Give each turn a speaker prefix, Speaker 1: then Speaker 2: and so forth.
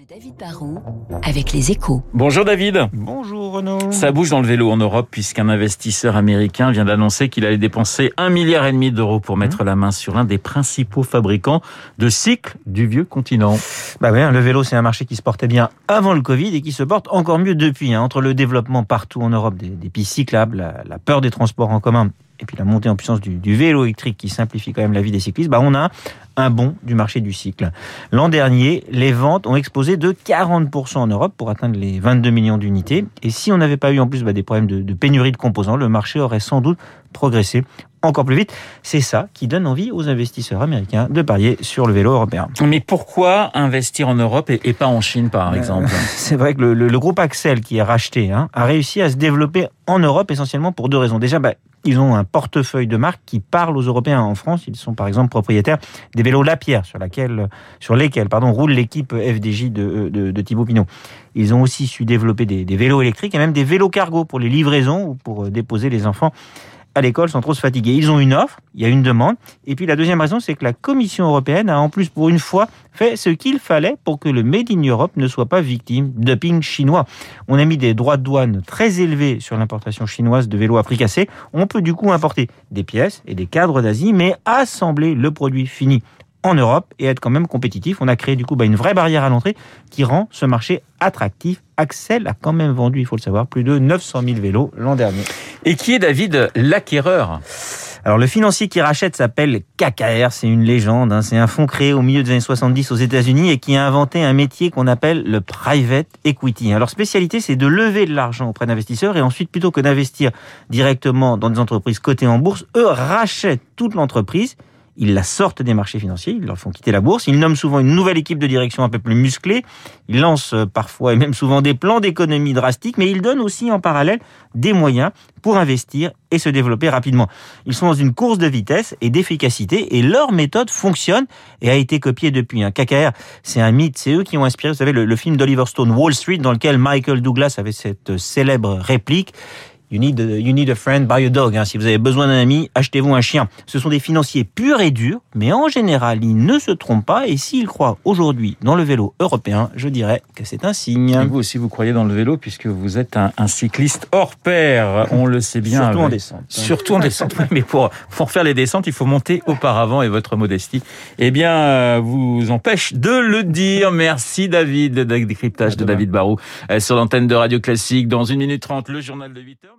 Speaker 1: de David Barrault avec les échos.
Speaker 2: Bonjour David.
Speaker 3: Bonjour Renaud.
Speaker 2: Ça bouge dans le vélo en Europe puisqu'un investisseur américain vient d'annoncer qu'il allait dépenser un milliard et demi d'euros pour mettre la main sur l'un des principaux fabricants de cycles du vieux continent.
Speaker 3: Bah ouais, le vélo c'est un marché qui se portait bien avant le Covid et qui se porte encore mieux depuis. hein. Entre le développement partout en Europe des, des pistes cyclables, la, la peur des transports en commun et puis la montée en puissance du, du vélo électrique qui simplifie quand même la vie des cyclistes, bah on a un bond du marché du cycle. L'an dernier, les ventes ont explosé de 40% en Europe pour atteindre les 22 millions d'unités. Et si on n'avait pas eu en plus bah, des problèmes de, de pénurie de composants, le marché aurait sans doute progressé encore plus vite. C'est ça qui donne envie aux investisseurs américains de parier sur le vélo européen.
Speaker 2: Mais pourquoi investir en Europe et, pas en Chine par exemple?
Speaker 3: C'est vrai que le, le- le groupe Axel qui est racheté hein, a réussi à se développer en Europe essentiellement pour deux raisons. Déjà, bah, ils ont un portefeuille de marques qui parle aux Européens. En France, ils sont par exemple propriétaires des vélos Lapierre sur, lesquels roule l'équipe FDJ de, de, Thibaut Pinot. Ils ont aussi su développer des, des vélos électriques et même des vélos cargo pour les livraisons ou pour euh, déposer les enfants à l'école sans trop se fatiguer. Ils ont une offre, il y a une demande. Et puis la deuxième raison, c'est que la Commission européenne a en plus pour une fois fait ce qu'il fallait pour que le Made in Europe ne soit pas victime de dumping chinois. On a mis des droits de douane très élevés sur l'importation chinoise de vélos à prix cassé. On peut du coup importer des pièces et des cadres d'Asie, mais assembler le produit fini en Europe et être quand même compétitif. On a créé du coup bah, une vraie barrière à l'entrée qui rend ce marché attractif. Axel a quand même vendu, il faut le savoir, plus de 900 000 vélos l'an dernier.
Speaker 2: Et qui est David l'acquéreur?
Speaker 3: Alors le financier qui rachète s'appelle KKR, c'est une légende, hein. c'est un fonds créé au milieu des années 70 aux États-Unis et qui a inventé un métier qu'on appelle le private equity. Alors spécialité, c'est de lever de l'argent auprès d'investisseurs et ensuite plutôt que d'investir directement dans des entreprises cotées en bourse, eux rachètent toute l'entreprise. Ils la sortent des marchés financiers, ils leur font quitter la bourse. Ils nomment souvent une nouvelle équipe de direction un peu plus musclée. Ils lancent euh, parfois et même souvent des plans d'économie drastiques, mais ils donnent aussi en parallèle des moyens pour investir et se développer rapidement. Ils sont dans une course de vitesse et d'efficacité et leur méthode fonctionne et a été copiée depuis. Un KKR, c'est un mythe. C'est eux qui ont inspiré, vous savez, le, le film d'Oliver Stone, Wall Street, dans lequel Michael Douglas avait cette célèbre réplique. You need, a, you need a friend, buy a dog. hein. Si vous avez besoin d'un ami, achetez-vous un chien. Ce sont des financiers purs et durs, mais en général, ils ne se trompent pas. Et s'ils croient aujourd'hui dans le vélo européen, je dirais que c'est un
Speaker 2: Et
Speaker 3: signe.
Speaker 2: vous aussi vous croyez dans le vélo puisque vous êtes un, un cycliste hors pair, on le sait bien.
Speaker 3: Surtout en descente.
Speaker 2: Surtout en descente, mais pour, pour faire les descentes, il faut monter auparavant et votre modestie, eh bien, euh, vous empêche de le dire. Merci David, décryptage de. David Barou euh, sur l'antenne de Radio Classique. Dans une minute trente, le journal de 8 heures.